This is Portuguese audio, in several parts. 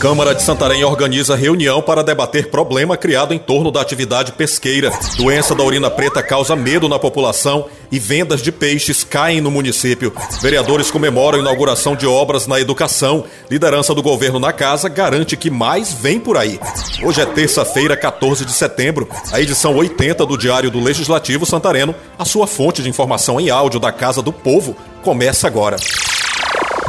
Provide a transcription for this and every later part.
Câmara de Santarém organiza reunião para debater problema criado em torno da atividade pesqueira. Doença da urina preta causa medo na população e vendas de peixes caem no município. Vereadores comemoram a inauguração de obras na educação. Liderança do governo na casa garante que mais vem por aí. Hoje é terça-feira, 14 de setembro, a edição 80 do Diário do Legislativo Santareno, a sua fonte de informação em áudio da Casa do Povo, começa agora.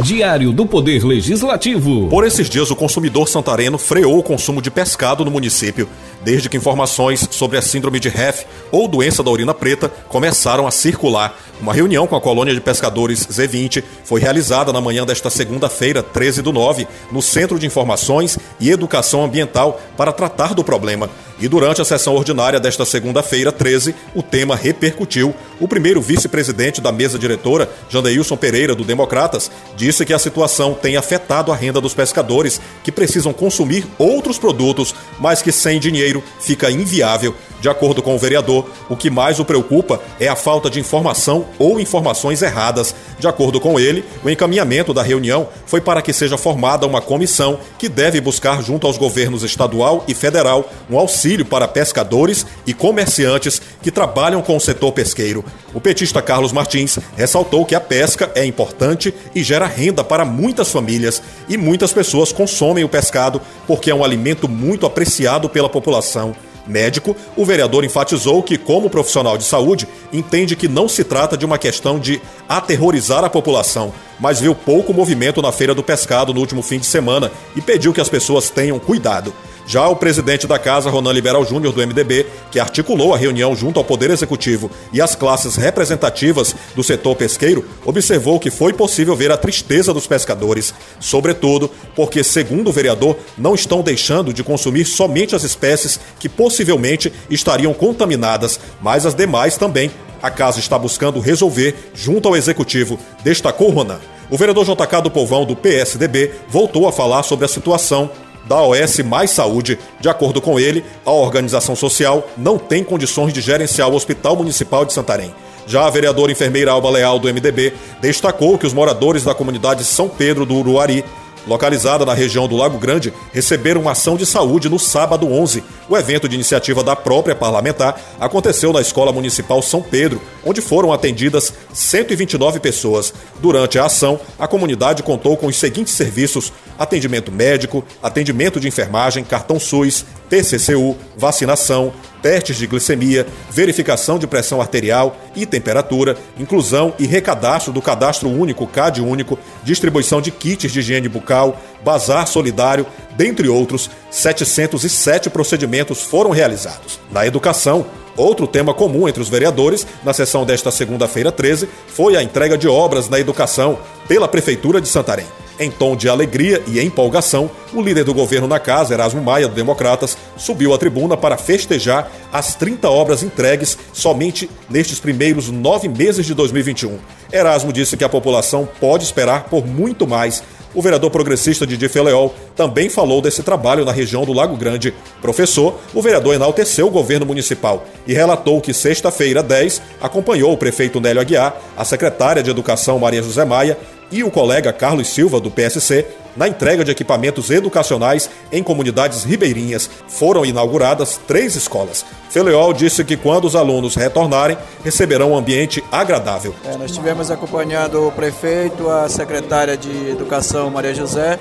Diário do Poder Legislativo. Por esses dias, o consumidor santareno freou o consumo de pescado no município, desde que informações sobre a síndrome de HEF ou doença da urina preta começaram a circular. Uma reunião com a colônia de pescadores Z20 foi realizada na manhã desta segunda-feira, 13 do 9, no Centro de Informações e Educação Ambiental para tratar do problema. E durante a sessão ordinária desta segunda-feira, 13, o tema repercutiu. O primeiro vice-presidente da mesa diretora, Jandeilson Pereira, do Democratas, disse que a situação tem afetado a renda dos pescadores, que precisam consumir outros produtos, mas que sem dinheiro fica inviável. De acordo com o vereador, o que mais o preocupa é a falta de informação ou informações erradas. De acordo com ele, o encaminhamento da reunião foi para que seja formada uma comissão que deve buscar, junto aos governos estadual e federal, um auxílio para pescadores e comerciantes que trabalham com o setor pesqueiro. O petista Carlos Martins ressaltou que a pesca é importante e gera renda para muitas famílias e muitas pessoas consomem o pescado porque é um alimento muito apreciado pela população. Médico, o vereador enfatizou que, como profissional de saúde, entende que não se trata de uma questão de aterrorizar a população, mas viu pouco movimento na Feira do Pescado no último fim de semana e pediu que as pessoas tenham cuidado. Já o presidente da casa, Ronan Liberal Júnior, do MDB, que articulou a reunião junto ao Poder Executivo e as classes representativas do setor pesqueiro, observou que foi possível ver a tristeza dos pescadores, sobretudo porque, segundo o vereador, não estão deixando de consumir somente as espécies que possivelmente estariam contaminadas, mas as demais também. A casa está buscando resolver junto ao Executivo, destacou Ronan. O vereador JK do Povão, do PSDB, voltou a falar sobre a situação da OS Mais Saúde. De acordo com ele, a organização social não tem condições de gerenciar o Hospital Municipal de Santarém. Já a vereadora enfermeira Alba Leal, do MDB, destacou que os moradores da comunidade São Pedro do Uruari localizada na região do Lago Grande, receberam uma ação de saúde no sábado 11. O evento de iniciativa da própria parlamentar aconteceu na Escola Municipal São Pedro, onde foram atendidas 129 pessoas. Durante a ação, a comunidade contou com os seguintes serviços: atendimento médico, atendimento de enfermagem, cartão SUS, TCCU, vacinação, testes de glicemia, verificação de pressão arterial e temperatura, inclusão e recadastro do cadastro único CAD único, distribuição de kits de higiene bucal, bazar solidário, dentre outros, 707 procedimentos foram realizados. Na educação, Outro tema comum entre os vereadores na sessão desta segunda-feira 13 foi a entrega de obras na educação pela Prefeitura de Santarém. Em tom de alegria e empolgação, o líder do governo na casa, Erasmo Maia, do Democratas, subiu à tribuna para festejar as 30 obras entregues somente nestes primeiros nove meses de 2021. Erasmo disse que a população pode esperar por muito mais o vereador progressista Didi Feleol também falou desse trabalho na região do Lago Grande. Professor, o vereador enalteceu o governo municipal e relatou que sexta-feira 10 acompanhou o prefeito Nélio Aguiar, a secretária de Educação Maria José Maia e o colega Carlos Silva, do PSC, na entrega de equipamentos educacionais em comunidades ribeirinhas. Foram inauguradas três escolas. Feleol disse que quando os alunos retornarem, receberão um ambiente agradável. É, nós estivemos acompanhando o prefeito, a secretária de Educação, Maria José,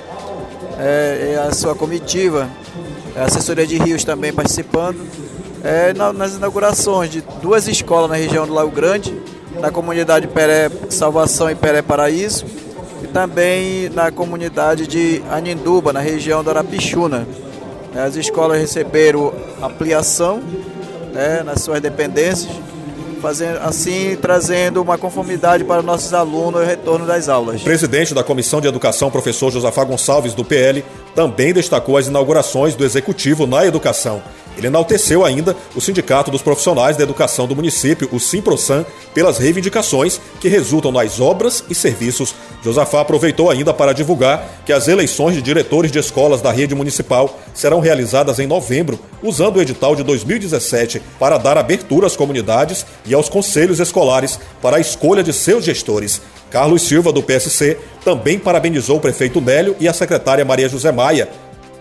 é, e a sua comitiva, a assessoria de Rios também participando, é, nas inaugurações de duas escolas na região do Lago Grande, na comunidade Peré Salvação e Peré Paraíso, e também na comunidade de Aninduba, na região da Arapixuna. As escolas receberam ampliação né, nas suas dependências, fazendo, assim trazendo uma conformidade para nossos alunos no retorno das aulas. O presidente da Comissão de Educação, professor Josafá Gonçalves, do PL, também destacou as inaugurações do Executivo na educação Ele enalteceu ainda o Sindicato dos Profissionais da Educação do município, o Simprosan, pelas reivindicações que resultam nas obras e serviços. Josafá aproveitou ainda para divulgar que as eleições de diretores de escolas da rede municipal serão realizadas em novembro, usando o edital de 2017 para dar abertura às comunidades e aos conselhos escolares para a escolha de seus gestores. Carlos Silva, do PSC, também parabenizou o prefeito Nélio e a secretária Maria José Maia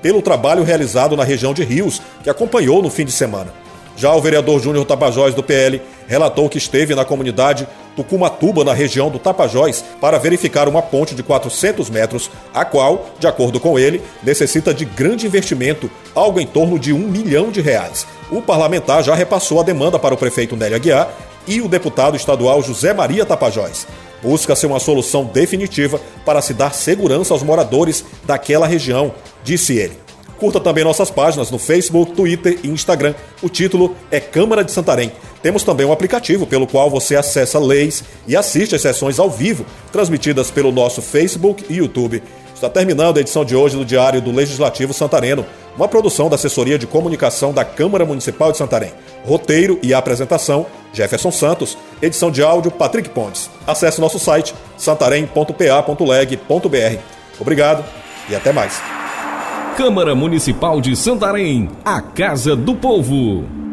pelo trabalho realizado na região de Rios, que acompanhou no fim de semana. Já o vereador Júnior Tapajós, do PL, relatou que esteve na comunidade Tucumatuba, na região do Tapajós, para verificar uma ponte de 400 metros, a qual, de acordo com ele, necessita de grande investimento, algo em torno de um milhão de reais. O parlamentar já repassou a demanda para o prefeito Nélio Aguiar e o deputado estadual José Maria Tapajós. Busca-se uma solução definitiva para se dar segurança aos moradores daquela região, disse ele. Curta também nossas páginas no Facebook, Twitter e Instagram. O título é Câmara de Santarém. Temos também um aplicativo pelo qual você acessa leis e assiste às sessões ao vivo, transmitidas pelo nosso Facebook e YouTube. Está terminando a edição de hoje do Diário do Legislativo Santareno, uma produção da Assessoria de Comunicação da Câmara Municipal de Santarém. Roteiro e apresentação, Jefferson Santos. Edição de áudio, Patrick Pontes. Acesse nosso site santarém.pa.leg.br. Obrigado e até mais. Câmara Municipal de Santarém, a Casa do Povo.